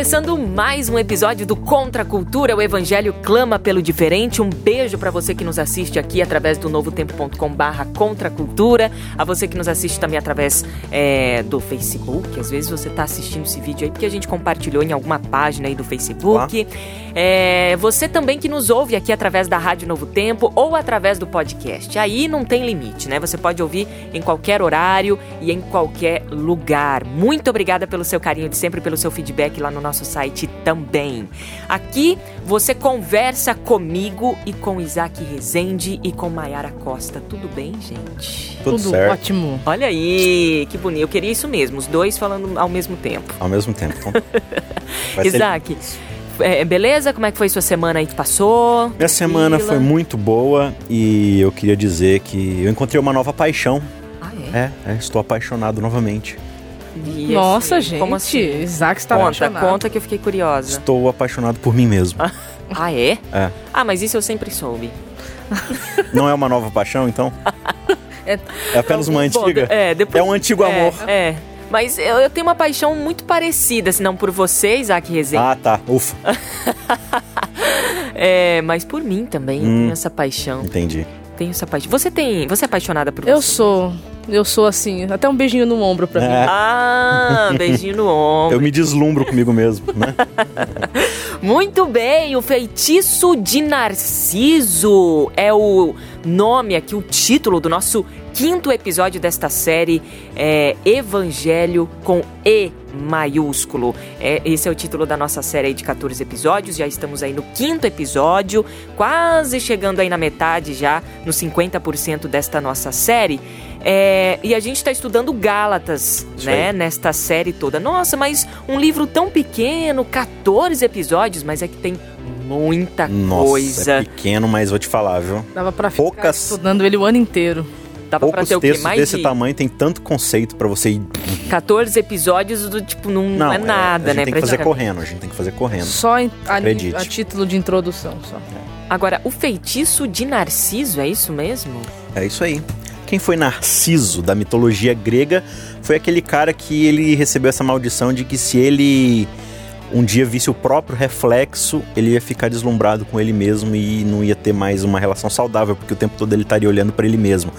Começando mais um episódio do Contra a Cultura, o Evangelho clama pelo diferente. Um beijo para você que nos assiste aqui através do novotempo.com/barra Contra a Cultura, a você que nos assiste também através é, do Facebook. Às vezes você está assistindo esse vídeo aí porque a gente compartilhou em alguma página aí do Facebook. É, você também que nos ouve aqui através da Rádio Novo Tempo ou através do podcast. Aí não tem limite, né? Você pode ouvir em qualquer horário e em qualquer lugar. Muito obrigada pelo seu carinho de sempre, pelo seu feedback lá no nosso site também. Aqui você conversa comigo e com Isaac Rezende e com Maiara Costa. Tudo bem, gente? Tudo, Tudo certo. ótimo. Olha aí, que bonito. Eu queria isso mesmo, os dois falando ao mesmo tempo. Ao mesmo tempo. Isaac, é, beleza? Como é que foi sua semana aí que passou? Minha semana foi Tranquila? muito boa e eu queria dizer que eu encontrei uma nova paixão. Ah, é? É, é, estou apaixonado novamente. E Nossa, assim, gente. Como assim? Isaac está Conta, apaixonado. conta que eu fiquei curiosa. Estou apaixonado por mim mesmo. Ah, é? É. Ah, mas isso eu sempre soube. Não é uma nova paixão, então? É- É apenas uma Bom, antiga? é, depois, É um antigo é, amor. É. Mas eu, eu tenho uma paixão muito parecida, se não por você, Isaac Rezende. Ah, tá. Ufa, É, mas por mim também. Hum. Tenho essa paixão. entendi. Tenho essa paixão. Você tem. Você é apaixonada por Eu você? sou. Eu sou assim. Até um beijinho no ombro pra mim. É, Ah, beijinho no ombro. eu me deslumbro comigo mesmo, né? Muito bem, o feitiço de Narciso é o nome aqui, o título do nosso quinto episódio desta série é Evangelho com E maiúsculo. É, esse é o título da nossa série aí de 14 episódios, já estamos aí no quinto episódio, quase chegando aí na metade já, nos 50% desta nossa série. É, e a gente está estudando Gálatas, Isso né, aí. nesta série toda. Nossa, mas um livro tão pequeno, 14 episódios, mas é que tem muita Nossa, coisa. é pequeno, mas vou te falar, viu? Dava pra ficar Poucas- estudando ele o ano inteiro. Dava pra Poucos ter o quê? textos Mais desse de tamanho tem tanto conceito pra você ir... 14 episódios do tipo, não, não é nada, a gente né? tem que fazer correndo, a gente tem que fazer correndo. Só em- a, Acredite. a título de introdução. Só. Agora, o feitiço de Narciso, é isso mesmo? É isso aí. Quem foi Narciso da mitologia grega foi aquele cara que ele recebeu essa maldição de que se ele um dia visse o próprio reflexo, ele ia ficar deslumbrado com ele mesmo e não ia ter mais uma relação saudável, porque o tempo todo ele estaria olhando para ele mesmo.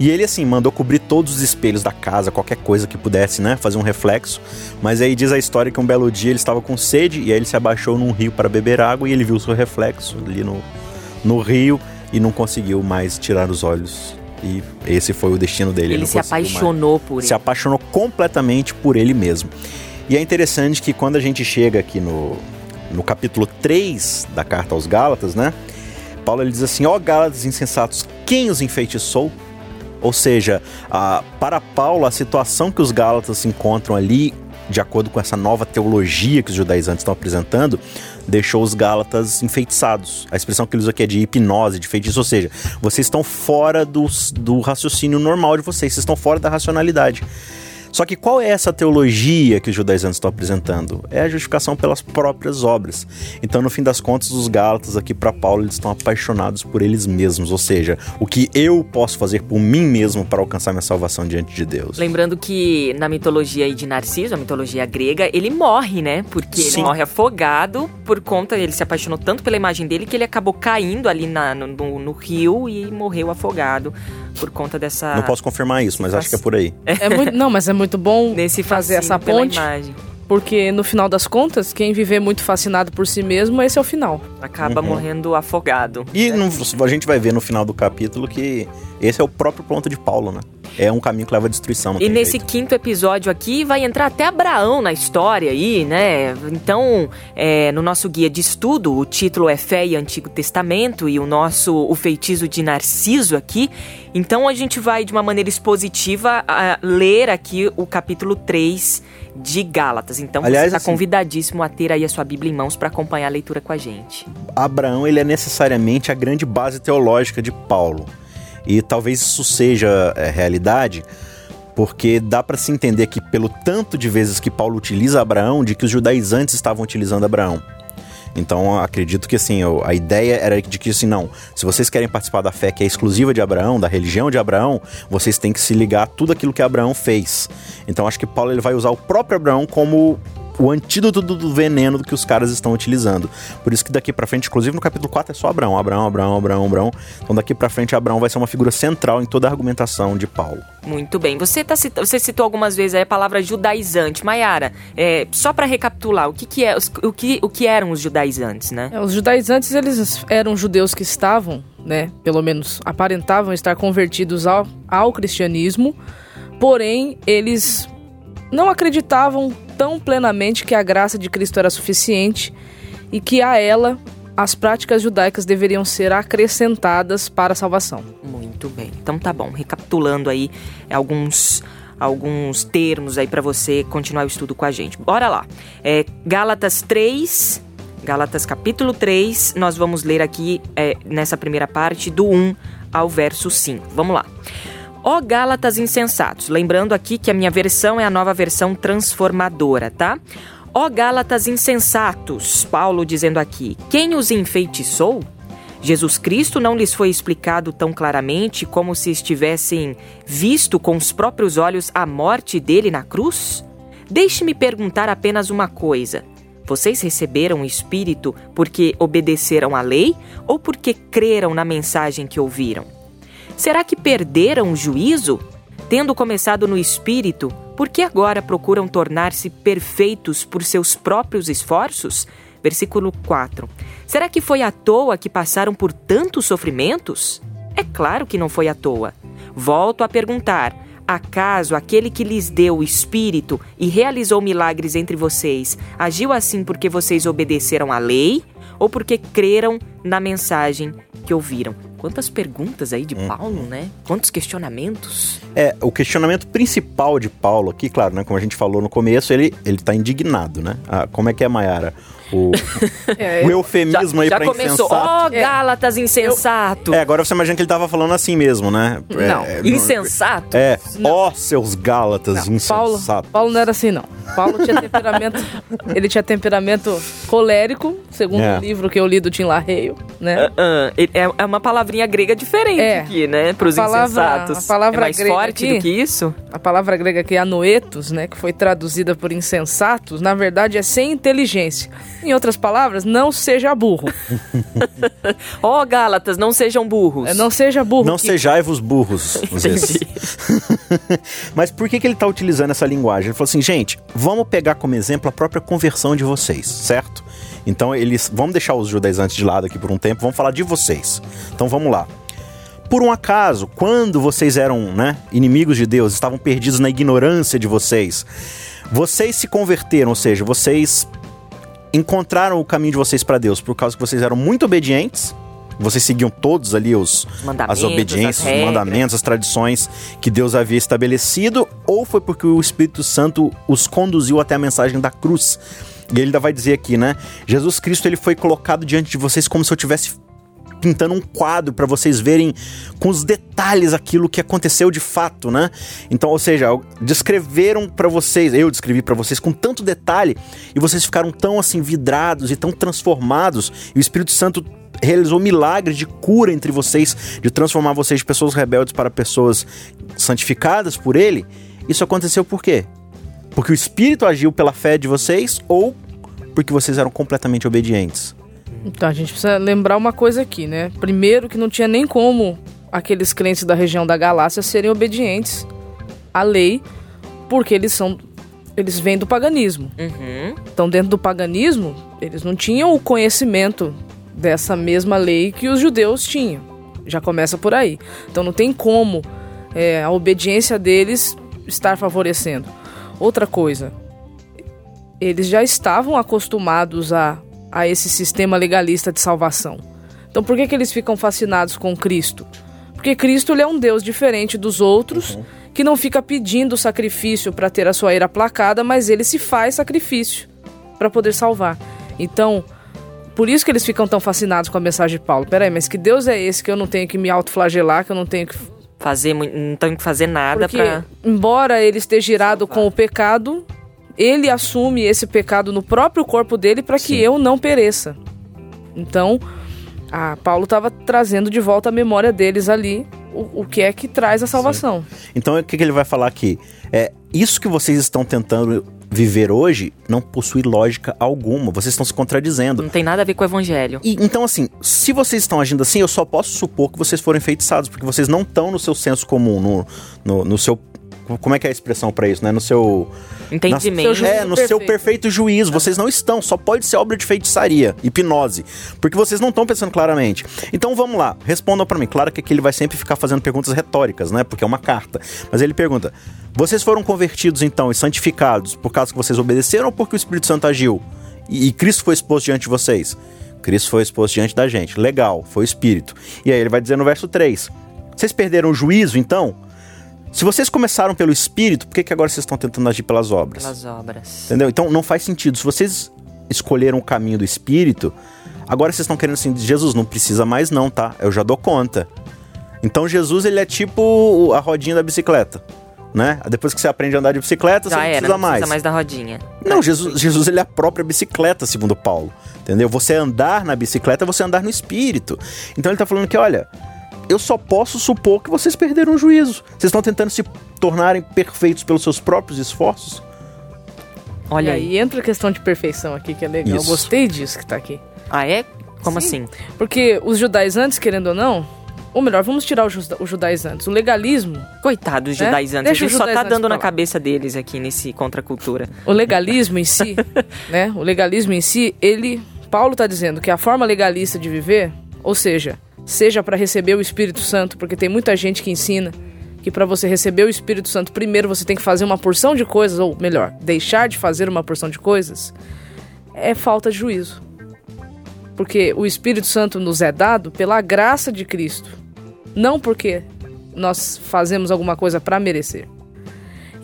E ele, assim, mandou cobrir todos os espelhos da casa, qualquer coisa que pudesse, né? Fazer um reflexo. Mas aí diz a história que um belo dia ele estava com sede e aí ele se abaixou num rio para beber água e ele viu o seu reflexo ali no, no rio e não conseguiu mais tirar os olhos. E esse foi o destino dele. Ele não se conseguiu mais apaixonou por se ele. apaixonou completamente por ele mesmo. E é interessante que quando a gente chega aqui no, no capítulo 3 da carta aos Gálatas, né? Paulo ele diz assim: Ó Gálatas insensatos, quem os enfeitiçou? Ou seja, a- para Paulo, a situação que os Gálatas se encontram ali, de acordo com essa nova teologia que os judaizantes estão apresentando, deixou os Gálatas enfeitiçados. A expressão que ele usa aqui é de hipnose, de feitiço, ou seja, vocês estão fora dos- do raciocínio normal de vocês, vocês estão fora da racionalidade. Só que qual é essa teologia que os judaizantes estão apresentando? É a justificação pelas próprias obras. Então, no fim das contas, os Gálatas aqui para Paulo, eles estão apaixonados por eles mesmos, ou seja, o que eu posso fazer por mim mesmo para alcançar minha salvação diante de Deus. Lembrando que na mitologia de Narciso, a mitologia grega, ele morre, né? Porque ele Sim. morre afogado por conta. Ele se apaixonou tanto pela imagem dele que ele acabou caindo ali na- no- no rio e morreu afogado por conta dessa. Não posso confirmar isso, mas acho que é por aí. É muito, não, mas é muito bom Nesse fazer essa ponte, imagem. porque no final das contas, quem viver muito fascinado por si mesmo, esse é o final. Acaba Uhum. morrendo afogado. E no- a gente vai ver no final do capítulo que esse é o próprio ponto de Paulo, né? É um caminho que leva à destruição. E nesse jeito. quinto episódio aqui vai entrar até Abraão na história aí, né? Então, é, no nosso guia de estudo, o título é Fé e Antigo Testamento e o nosso O Feitiço de Narciso aqui. Então a gente vai, de uma maneira expositiva, ler aqui o capítulo 3 de Gálatas. Então Aliás, você está assim- convidadíssimo a ter aí a sua Bíblia em mãos para acompanhar a leitura com a gente. Abraão ele é necessariamente a grande base teológica de Paulo. E talvez isso seja é, realidade, porque dá para se entender que pelo tanto de vezes que Paulo utiliza Abraão, de que os judaizantes estavam utilizando Abraão. Então acredito que assim, a ideia era de que assim, não, se vocês querem participar da fé que é exclusiva de Abraão, da religião de Abraão, vocês têm que se ligar a tudo aquilo que Abraão fez. Então acho que Paulo ele vai usar o próprio Abraão como o antídoto do, do veneno que os caras estão utilizando. Por isso que daqui pra frente, inclusive no capítulo 4 é só Abraão, Abraão, Abraão, Abraão, Abraão. Então daqui pra frente Abraão vai ser uma figura central em toda a argumentação de Paulo. Muito bem. Você, tá, você citou algumas vezes aí a palavra judaizante. Maiara, é, só para recapitular, o que, que é, o, que, o que eram os judaizantes, né? É, Os judaizantes, eles eram judeus que estavam, né, pelo menos aparentavam estar convertidos ao, ao cristianismo, porém, eles não acreditavam tão plenamente que a graça de Cristo era suficiente e que a ela as práticas judaicas deveriam ser acrescentadas para a salvação. Muito bem. Então tá bom. Recapitulando aí alguns alguns termos aí para você continuar o estudo com a gente. Bora lá. É, Gálatas 3, Gálatas capítulo 3, nós vamos ler aqui é, nessa primeira parte do 1 ao verso 5. Vamos lá. Ó Gálatas insensatos, lembrando aqui que a minha versão é a nova versão transformadora, tá? Ó Gálatas insensatos, Paulo dizendo aqui, quem os enfeitiçou? Jesus Cristo não lhes foi explicado tão claramente como se estivessem visto com os próprios olhos a morte dele na cruz? Deixe-me perguntar apenas uma coisa. Vocês receberam o Espírito porque obedeceram à lei ou porque creram na mensagem que ouviram? Será que perderam o juízo? Tendo começado no espírito, por que agora procuram tornar-se perfeitos por seus próprios esforços? Versículo 4. Será que foi à toa que passaram por tantos sofrimentos? É claro que não foi à toa. Volto a perguntar: acaso aquele que lhes deu o espírito e realizou milagres entre vocês agiu assim porque vocês obedeceram à lei ou porque creram na mensagem que ouviram? Quantas perguntas aí de Paulo, né? Quantos questionamentos? É, o questionamento principal de Paulo aqui, claro, né, como a gente falou no começo, ele, ele tá indignado, né? Ah, como é que é, Mayara? O, É, o eufemismo aí já pra começou. insensato. Ó, Gálatas insensato. É, agora você imagina que ele tava falando assim mesmo, né? É, Não, é, Insensato? É, ó seus Gálatas Paulo, insensatos. Paulo não era assim, não. Paulo tinha temperamento. ele tinha temperamento colérico, segundo É. o livro que eu li do Tim LaReio, né? Ah, é, é uma palavrinha grega diferente É. aqui, né? Para os A palavra- insensatos. a palavra é mais grega forte aqui- do que isso? A palavra grega que é anoetos, né, que foi traduzida por insensatos, na verdade é sem inteligência. Em outras palavras, não seja burro. Ó, Gálatas, não sejam burros. É, Não seja burro. Não que- sejai-vos burros. Mas por que, que ele tá utilizando essa linguagem? Ele falou assim, gente, vamos pegar como exemplo a própria conversão de vocês, certo? Então eles. Vamos deixar os judaizantes de lado aqui por um tempo, vamos falar de vocês. Então vamos lá. Por um acaso, quando vocês eram né, inimigos de Deus, estavam perdidos na ignorância de vocês, vocês se converteram, ou seja, vocês encontraram o caminho de vocês para Deus por causa que vocês eram muito obedientes, vocês seguiam todos ali os, as obediências, as os mandamentos, as tradições que Deus havia estabelecido, ou foi porque o Espírito Santo os conduziu até a mensagem da cruz. E ele ainda vai dizer aqui, né? Jesus Cristo ele foi colocado diante de vocês como se eu tivesse pintando um quadro para vocês verem com os detalhes aquilo que aconteceu de fato, né? Então, ou seja, descreveram para vocês, eu descrevi para vocês com tanto detalhe e vocês ficaram tão assim vidrados e tão transformados, e o Espírito Santo realizou milagres de cura entre vocês, de transformar vocês de pessoas rebeldes para pessoas santificadas por ele. Isso aconteceu por quê? Porque o Espírito agiu pela fé de vocês ou porque vocês eram completamente obedientes? Então a gente precisa lembrar uma coisa aqui, né? Primeiro que não tinha nem como aqueles crentes da região da Galácia serem obedientes à lei, porque eles são eles vêm do paganismo. Uhum. Então dentro do paganismo, eles não tinham o conhecimento dessa mesma lei que os judeus tinham. Já começa por aí. Então não tem como é, a obediência deles estar favorecendo. Outra coisa, eles já estavam acostumados a, a esse sistema legalista de salvação. Então por que, que eles ficam fascinados com Cristo? Porque Cristo ele é um Deus diferente dos outros, uhum. que não fica pedindo sacrifício para ter a sua ira aplacada, mas ele se faz sacrifício para poder salvar. Então, por isso que eles ficam tão fascinados com a mensagem de Paulo. Peraí, mas que Deus é esse que eu não tenho que me autoflagelar, que eu não tenho que fazer, não tenho que fazer nada para embora ele esteja irado com o pecado, ele assume esse pecado no próprio corpo dele para que eu não pereça. Então, a Paulo estava trazendo de volta a memória deles ali, o, o que é que traz a salvação. Sim. Então, o que, que ele vai falar aqui? É isso que vocês estão tentando viver hoje não possui lógica alguma. Vocês estão se contradizendo. Não tem nada a ver com o evangelho. E, então, assim, se vocês estão agindo assim, eu só posso supor que vocês foram enfeitiçados, porque vocês não estão no seu senso comum, no, no, no seu como é que é a expressão para isso, né? No seu entendimento. Na, é, no perfeito. seu perfeito juízo. Vocês não estão, só pode ser obra de feitiçaria, hipnose, porque vocês não estão pensando claramente. Então vamos lá, respondam para mim. Claro que aqui ele vai sempre ficar fazendo perguntas retóricas, né? Porque é uma carta. Mas ele pergunta: "Vocês foram convertidos então e santificados por causa que vocês obedeceram ou porque o Espírito Santo agiu? E, e Cristo foi exposto diante de vocês?" Cristo foi exposto diante da gente. Legal, foi o Espírito. E aí ele vai dizer no verso 3: Vocês perderam o juízo então? Se vocês começaram pelo espírito, por que, que agora vocês estão tentando agir pelas obras? Pelas obras. Entendeu? Então não faz sentido. Se vocês escolheram o caminho do espírito, agora vocês estão querendo assim, Jesus, não precisa mais não, tá? Eu já dou conta. Então Jesus, ele é tipo a rodinha da bicicleta. Né? Depois que você aprende a andar de bicicleta, Já você não era, precisa não mais. precisa mais da rodinha. Não, Jesus, Jesus ele é a própria bicicleta, segundo Paulo. Entendeu? Você andar na bicicleta é você andar no espírito. Então ele tá falando que, olha, eu só posso supor que vocês perderam o juízo. Vocês estão tentando se tornarem perfeitos pelos seus próprios esforços? Olha aí. E entra a questão de perfeição aqui, que é legal. Isso. Eu gostei disso que tá aqui. Ah, é? Como Sim, assim? Porque os judaizantes, querendo ou não, ou melhor, vamos tirar os judaizantes. O legalismo. Coitado dos né? judaizantes. Deixa a gente só tá dando na cabeça deles aqui nesse contracultura. O legalismo em si, né? O legalismo em si, ele. Paulo está dizendo que a forma legalista de viver, ou seja, seja para receber o Espírito Santo, porque tem muita gente que ensina que para você receber o Espírito Santo, primeiro você tem que fazer uma porção de coisas, ou melhor, deixar de fazer uma porção de coisas, é falta de juízo. Porque o Espírito Santo nos é dado pela graça de Cristo, não porque nós fazemos alguma coisa para merecer.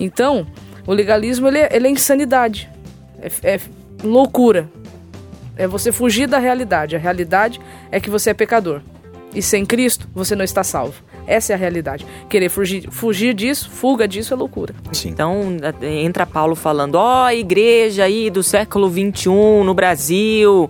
Então, o legalismo ele é, ele é insanidade, é, é loucura, é você fugir da realidade. A realidade é que você é pecador. E sem Cristo, você não está salvo. Essa é a realidade. Querer fugir, fugir disso, fuga disso é loucura. Sim. Então entra Paulo falando: ó, oh, igreja aí do século 21 no Brasil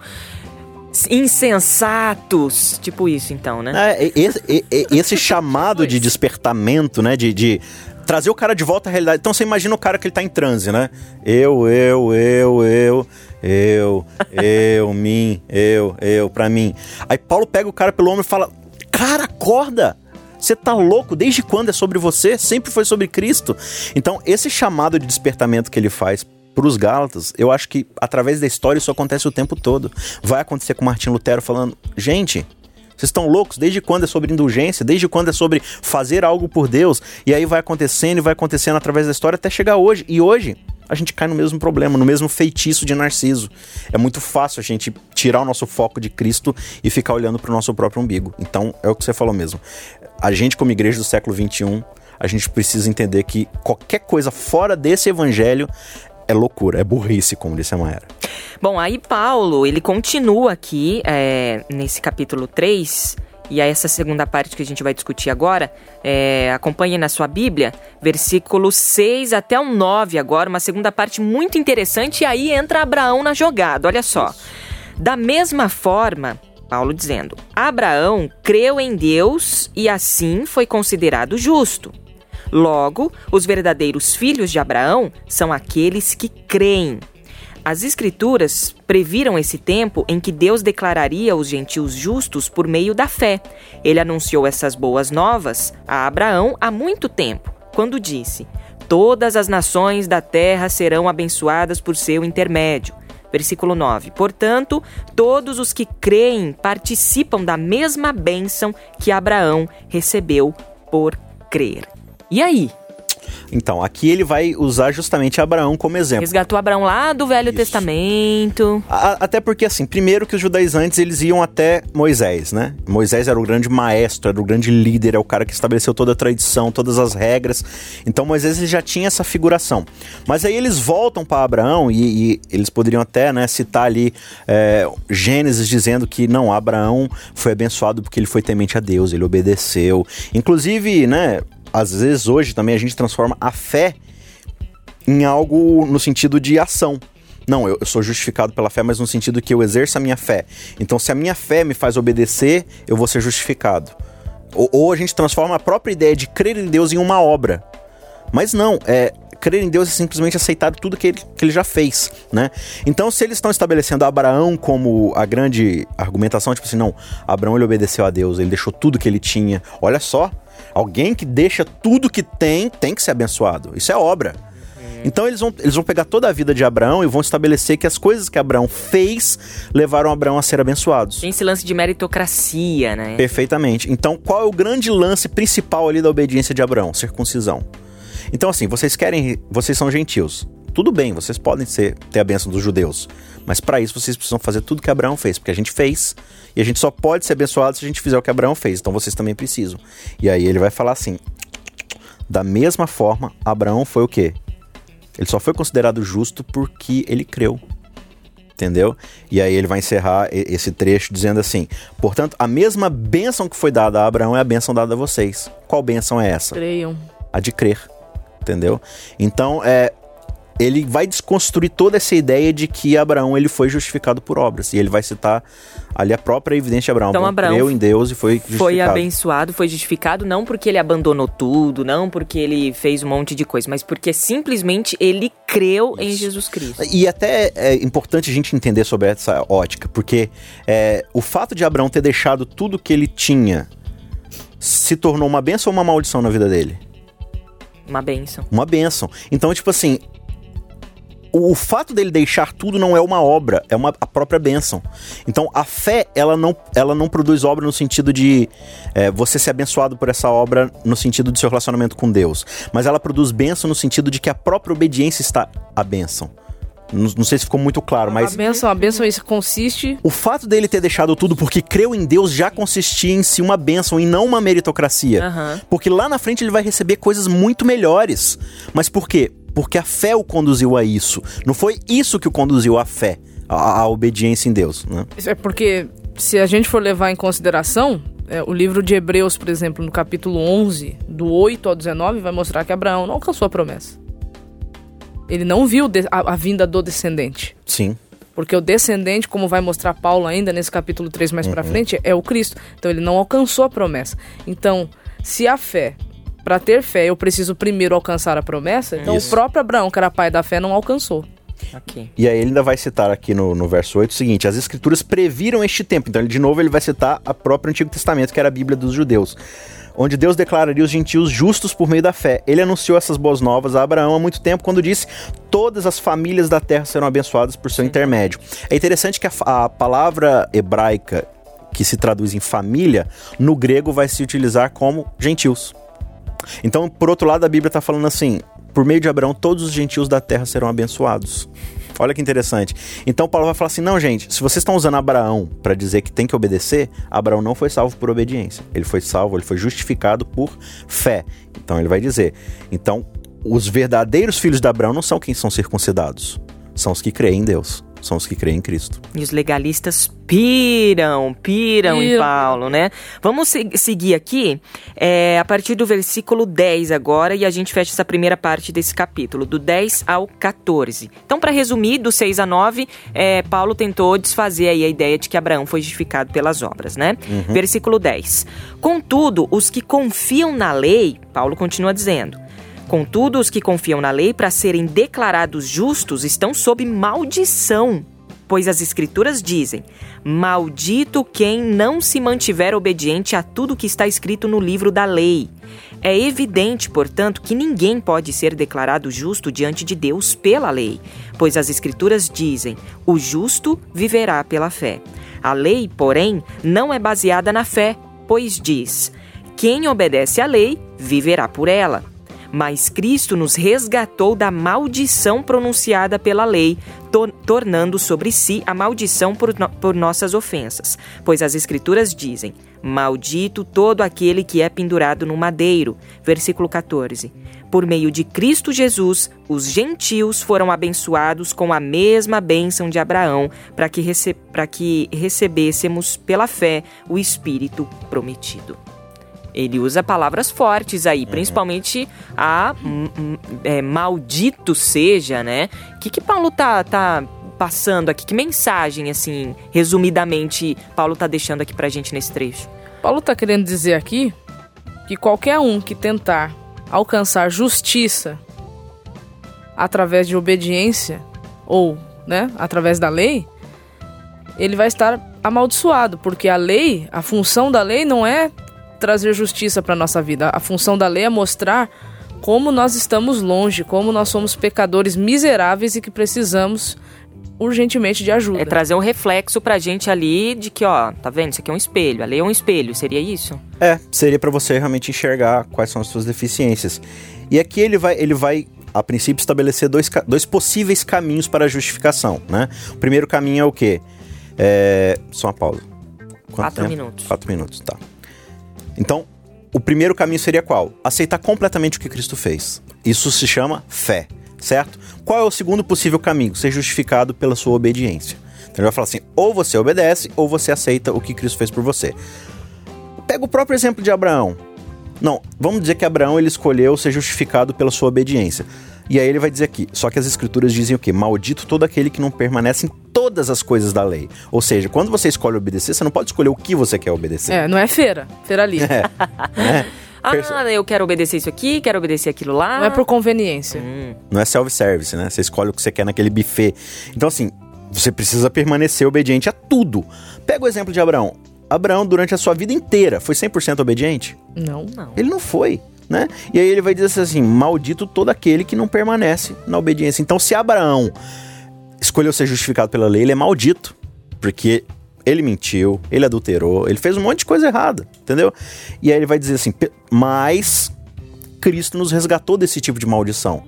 insensatos, tipo isso, então, né? É, esse, esse chamado de despertamento, né? De, de, trazer o cara de volta à realidade. Então você imagina o cara que ele tá em transe, né? Eu, eu, eu, eu, eu, eu, mim, eu, eu, pra mim. Aí Paulo pega o cara pelo ombro e fala: Cara, acorda! Você tá louco? Desde quando é sobre você? Sempre foi sobre Cristo. Então, esse chamado de despertamento que ele faz para os Gálatas, eu acho que através da história isso acontece o tempo todo. Vai acontecer com Martin Lutero falando: gente, vocês estão loucos? Desde quando é sobre indulgência? Desde quando é sobre fazer algo por Deus? E aí vai acontecendo e vai acontecendo através da história até chegar hoje. E hoje a gente cai no mesmo problema, no mesmo feitiço de Narciso. É muito fácil a gente tirar o nosso foco de Cristo e ficar olhando para o nosso próprio umbigo. Então é o que você falou mesmo. A gente, como igreja do século XXI, a gente precisa entender que qualquer coisa fora desse evangelho é loucura, é burrice, como disse a Maera. Bom, aí Paulo, ele continua aqui é, nesse capítulo 3, e aí essa segunda parte que a gente vai discutir agora, é, acompanhe na sua Bíblia, versículo 6 até o 9 agora, uma segunda parte muito interessante, e aí entra Abraão na jogada, olha só. Da mesma forma, Paulo dizendo, Abraão creu em Deus e assim foi considerado justo. Logo, os verdadeiros filhos de Abraão são aqueles que creem. As Escrituras previram esse tempo em que Deus declararia os gentios justos por meio da fé. Ele anunciou essas boas novas a Abraão há muito tempo, quando disse: Todas as nações da terra serão abençoadas por seu intermédio. Versículo 9: Portanto, todos os que creem participam da mesma bênção que Abraão recebeu por crer. E aí? Então, aqui ele vai usar justamente Abraão como exemplo. Resgatou Abraão lá do Velho Isso. Testamento. A- até porque, assim, primeiro que os judaizantes, eles iam até Moisés, né? Moisés era o grande maestro, era o grande líder, é o cara que estabeleceu toda a tradição, todas as regras. Então, Moisés ele já tinha essa figuração. Mas aí eles voltam para Abraão e, e eles poderiam até né, citar ali é, Gênesis dizendo que, não, Abraão foi abençoado porque ele foi temente a Deus, ele obedeceu. Inclusive, né, às vezes hoje também a gente transforma a fé em algo no sentido de ação. Não, eu, eu sou justificado pela fé, mas no sentido que eu exerço a minha fé. Então, se a minha fé me faz obedecer, eu vou ser justificado. Ou, ou a gente transforma a própria ideia de crer em Deus em uma obra. Mas não, é crer em Deus é simplesmente aceitar tudo que ele, que ele já fez, né? Então, se eles estão estabelecendo Abraão como a grande argumentação, tipo assim, não, Abraão ele obedeceu a Deus, ele deixou tudo que ele tinha. Olha só, alguém que deixa tudo que tem, tem que ser abençoado. Isso é obra. Então eles vão, eles vão pegar toda a vida de Abraão e vão estabelecer que as coisas que Abraão fez levaram Abraão a ser abençoados. Tem esse lance de meritocracia, né? Perfeitamente. Então, qual é o grande lance principal ali da obediência de Abraão? Circuncisão. Então, assim, vocês querem. Vocês são gentios. Tudo bem, vocês podem ser, ter a bênção dos judeus. Mas para isso vocês precisam fazer tudo que Abraão fez, porque a gente fez e a gente só pode ser abençoado se a gente fizer o que Abraão fez. Então vocês também precisam. E aí ele vai falar assim: da mesma forma, Abraão foi o quê? Ele só foi considerado justo porque ele creu. Entendeu? E aí ele vai encerrar esse trecho dizendo assim: Portanto, a mesma bênção que foi dada a Abraão é a bênção dada a vocês. Qual bênção é essa? Creiam. A de crer. Entendeu? Então, é. Ele vai desconstruir toda essa ideia de que Abraão ele foi justificado por obras. E ele vai citar ali a própria evidência de Abraão. Então, Abraão creu em Deus e foi justificado. Foi abençoado, foi justificado, não porque ele abandonou tudo, não porque ele fez um monte de coisa, mas porque simplesmente ele creu em Jesus Cristo. E até é importante a gente entender sobre essa ótica, porque é, o fato de Abraão ter deixado tudo que ele tinha se tornou uma benção ou uma maldição na vida dele? Uma bênção. Uma benção. Então, tipo assim, o, fato dele deixar tudo não é uma obra, é uma, a própria bênção. Então, a fé, ela não, ela não produz obra no sentido de é, você ser abençoado por essa obra no sentido do seu relacionamento com Deus. Mas ela produz bênção no sentido de que a própria obediência está a bênção. Não, não sei se ficou muito claro, mas A bênção, a bênção isso consiste. o fato dele ter deixado tudo porque creu em Deus já consistia em si uma bênção e não uma meritocracia. Aham. Porque lá na frente ele vai receber coisas muito melhores. Mas por quê? Porque a fé o conduziu a isso. Não foi isso que o conduziu à fé, à, à obediência em Deus. Né? É porque, se a gente for levar em consideração, é, o livro de Hebreus, por exemplo, no capítulo 11, do 8 ao 19, vai mostrar que Abraão não alcançou a promessa. Ele não viu a, a vinda do descendente. Sim. Porque o descendente, como vai mostrar Paulo ainda nesse capítulo 3 mais pra frente, é o Cristo. Então ele não alcançou a promessa. Então, se a fé, Pra ter fé, eu preciso primeiro alcançar a promessa, então Isso. o próprio Abraão, que era pai da fé, não alcançou. Ok. E aí ele ainda vai citar aqui no, no verso 8 o seguinte: as escrituras previram este tempo. Então, ele, de novo, ele vai citar a própria Antigo Testamento, que era a Bíblia dos judeus. Onde Deus declararia os gentios justos por meio da fé. Ele anunciou essas boas novas a Abraão há muito tempo, quando disse: Todas as famílias da terra serão abençoadas por seu intermédio. É interessante que a, a palavra hebraica que se traduz em família, no grego vai se utilizar como gentios. Então, por outro lado, a Bíblia está falando assim: por meio de Abraão, todos os gentios da terra serão abençoados. Olha que interessante. Então, Paulo vai falar assim: não, gente, se vocês estão usando Abraão para dizer que tem que obedecer, Abraão não foi salvo por obediência. Ele foi salvo, ele foi justificado por fé. Então, ele vai dizer: então, os verdadeiros filhos de Abraão não são quem são circuncidados, são os que creem em Deus, são os que creem em Cristo. E os legalistas piram, piram em. Paulo, né? Vamos se- seguir aqui é, a partir do versículo 10 agora e a gente fecha essa primeira parte desse capítulo, do 10 ao 14. Então, para resumir, do 6 a 9, é, Paulo tentou desfazer aí a ideia de que Abraão foi justificado pelas obras, né? Versículo 10. Contudo, os que confiam na lei, Paulo continua dizendo, Contudo, os que confiam na lei para serem declarados justos estão sob maldição, pois as Escrituras dizem: Maldito quem não se mantiver obediente a tudo que está escrito no livro da lei. É evidente, portanto, que ninguém pode ser declarado justo diante de Deus pela lei, pois as Escrituras dizem: O justo viverá pela fé. A lei, porém, não é baseada na fé, pois diz: Quem obedece à lei viverá por ela. Mas Cristo nos resgatou da maldição pronunciada pela lei, to tornando sobre si a maldição por, no por nossas ofensas. Pois as Escrituras dizem: Maldito todo aquele que é pendurado no madeiro. Versículo 14. Por meio de Cristo Jesus, os gentios foram abençoados com a mesma bênção de Abraão, para que, rece que recebêssemos pela fé o Espírito prometido. Ele usa palavras fortes aí, uhum. principalmente a é, maldito seja, né? O que, que Paulo tá, tá passando aqui? Que mensagem, assim, resumidamente, Paulo tá deixando aqui pra gente nesse trecho? Paulo tá querendo dizer aqui que qualquer um que tentar alcançar justiça através de obediência ou, né, através da lei, ele vai estar amaldiçoado, porque a lei, a função da lei não é trazer justiça para nossa vida. A função da lei é mostrar como nós estamos longe, como nós somos pecadores miseráveis e que precisamos urgentemente de ajuda. É trazer um reflexo pra gente ali de que, ó, tá vendo? Isso aqui é um espelho. A lei é um espelho, seria isso? É, seria para você realmente enxergar quais são as suas deficiências. E aqui ele vai, ele vai a princípio estabelecer dois, dois possíveis caminhos para a justificação, né? O primeiro caminho é o quê? É... Só uma pausa. Quanto Quatro tempo? minutos. Quatro minutos, tá. Então, o primeiro caminho seria qual? Aceitar completamente o que Cristo fez. Isso se chama fé, certo? Qual é o segundo possível caminho? Ser justificado pela sua obediência. Então ele vai falar assim: ou você obedece, ou você aceita o que Cristo fez por você. Pega o próprio exemplo de Abraão. Não, vamos dizer que Abraão ele escolheu ser justificado pela sua obediência. E aí ele vai dizer aqui, só que as escrituras dizem o quê? Maldito todo aquele que não permanece em todas as coisas da lei. Ou seja, quando você escolhe obedecer, você não pode escolher o que você quer obedecer. É, não é feira, feira ali. É, é. Ah, eu quero obedecer isso aqui, quero obedecer aquilo lá. Não é por conveniência. Hum. Não é self-service, né? Você escolhe o que você quer naquele buffet. Então, assim, você precisa permanecer obediente a tudo. Pega o exemplo de Abraão. Abraão, durante a sua vida inteira, foi 100% obediente? Não, não. Ele não foi né? E aí ele vai dizer assim: maldito todo aquele que não permanece na obediência. Então, se Abraão escolheu ser justificado pela lei, ele é maldito, porque ele mentiu, ele adulterou, ele fez um monte de coisa errada, entendeu? E aí ele vai dizer assim: mas Cristo nos resgatou desse tipo de maldição.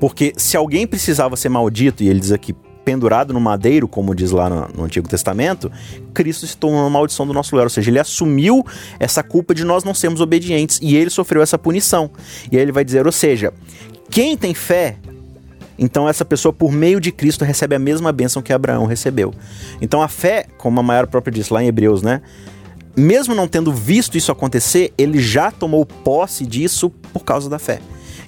Porque se alguém precisava ser maldito, e ele diz aqui, pendurado no madeiro, como diz lá no, no, Antigo Testamento, Cristo se tornou uma maldição do nosso lugar. Ou seja, ele assumiu essa culpa de nós não sermos obedientes e ele sofreu essa punição. E aí ele vai dizer: ou seja, quem tem fé. Então essa pessoa, por meio de Cristo, recebe a mesma bênção que Abraão recebeu. Então a fé, como a maior própria disse lá em Hebreus, né? Mesmo não tendo visto isso acontecer, ele já tomou posse disso por causa da fé.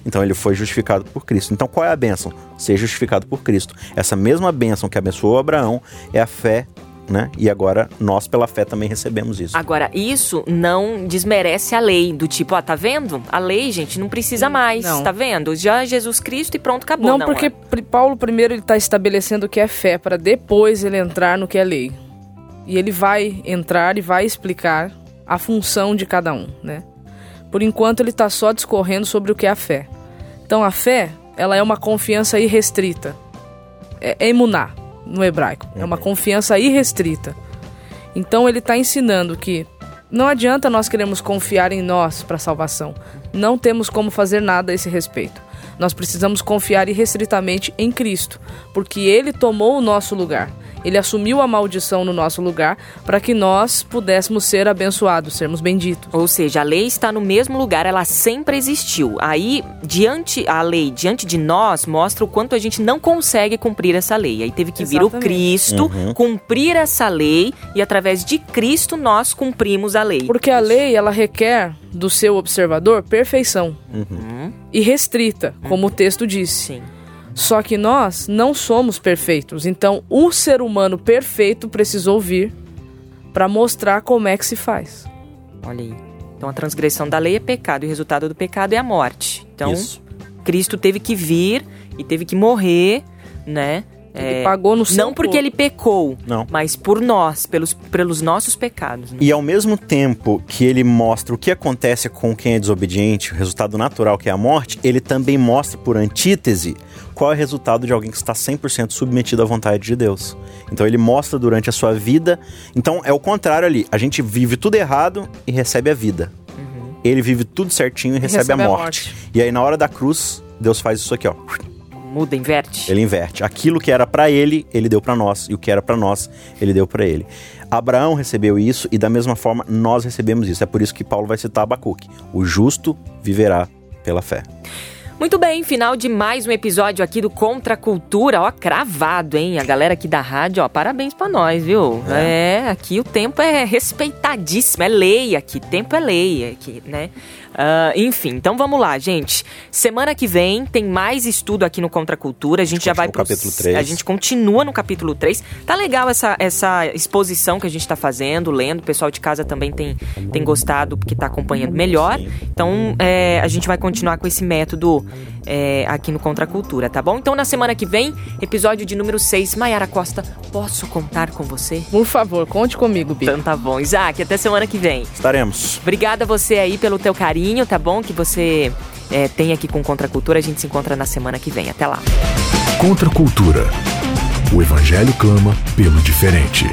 Então ele foi justificado por Cristo. Então qual é a bênção? Ser justificado por Cristo. Essa mesma bênção que abençoou Abraão é a fé né? E agora nós, pela fé, também recebemos isso. Agora, isso não desmerece a lei, do tipo, ó, tá vendo? A lei, gente, não precisa mais, não. tá vendo? Já Jesus Cristo e pronto, acabou. Não, não porque é. Paulo primeiro ele tá estabelecendo o que é fé, para depois ele entrar no que é lei. E ele vai entrar e vai explicar a função de cada um, né? Por enquanto ele está só discorrendo sobre o que é a fé. Então a fé, ela é uma confiança irrestrita. É, é emuná, no hebraico. É uma uhum. confiança irrestrita. Então ele está ensinando que não adianta nós queremos confiar em nós para a salvação. Não temos como fazer nada a esse respeito. Nós precisamos confiar irrestritamente em Cristo, porque Ele tomou o nosso lugar. Ele assumiu a maldição no nosso lugar para que nós pudéssemos ser abençoados, sermos benditos. Ou seja, a lei está no mesmo lugar, ela sempre existiu. Aí, diante a lei, diante de nós, mostra o quanto a gente não consegue cumprir essa lei. Aí teve que Exatamente. vir o Cristo, uhum. cumprir essa lei e através de Cristo nós cumprimos a lei. Porque a lei, ela requer do seu observador perfeição. Uhum. E restrita, como uhum. o texto disse. Sim. Só que nós não somos perfeitos. Então, o ser humano perfeito precisou vir para mostrar como é que se faz. Olha aí. Então, a transgressão da lei é pecado e o resultado do pecado é a morte. Então, Isso. Cristo teve que vir e teve que morrer, né? Ele é, pagou no Não porque ele pecou, não. mas por nós, pelos, pelos nossos pecados. Né? E ao mesmo tempo que ele mostra o que acontece com quem é desobediente, o resultado natural que é a morte, ele também mostra por antítese qual é o resultado de alguém que está 100% submetido à vontade de Deus. Então ele mostra durante a sua vida. Então é o contrário ali. A gente vive tudo errado e recebe a vida. Uhum. ele vive tudo certinho e recebe, recebe a, a morte. morte. E aí na hora da cruz, Deus faz isso aqui, ó. Muda, inverte. Ele inverte. Aquilo que era pra ele, ele deu pra nós, e o que era pra nós, ele deu pra ele. Abraão recebeu isso e da mesma forma nós recebemos isso. É por isso que Paulo vai citar Abacuque. O justo viverá pela fé. Muito bem, final de mais um episódio aqui do Contra a Cultura, ó, cravado, hein? A galera aqui da rádio, ó, parabéns pra nós, viu? É. aqui o tempo é respeitadíssimo, é lei aqui, tempo é lei aqui, né? Ah, enfim, então vamos lá, gente. Semana que vem tem mais estudo aqui no Contra a Cultura. A gente já vai pro capítulo três. A gente continua no capítulo 3. Tá legal essa, essa exposição que a gente tá fazendo, lendo. O pessoal de casa também tem, tem gostado, porque tá acompanhando melhor. Sim. Então, é, a gente vai continuar com esse método é, aqui no Contra a Cultura, tá bom? Então, na semana que vem, episódio de número 6. Maiara Costa, posso contar com você? Por favor, conte comigo, Bi. Então tá bom. Isaac, até semana que vem. Estaremos. Obrigada a você aí pelo teu carinho, tá bom? Que você é, tem aqui com Contra a Cultura. A gente se encontra na semana que vem. Até lá. Contra a cultura. O Evangelho clama pelo diferente.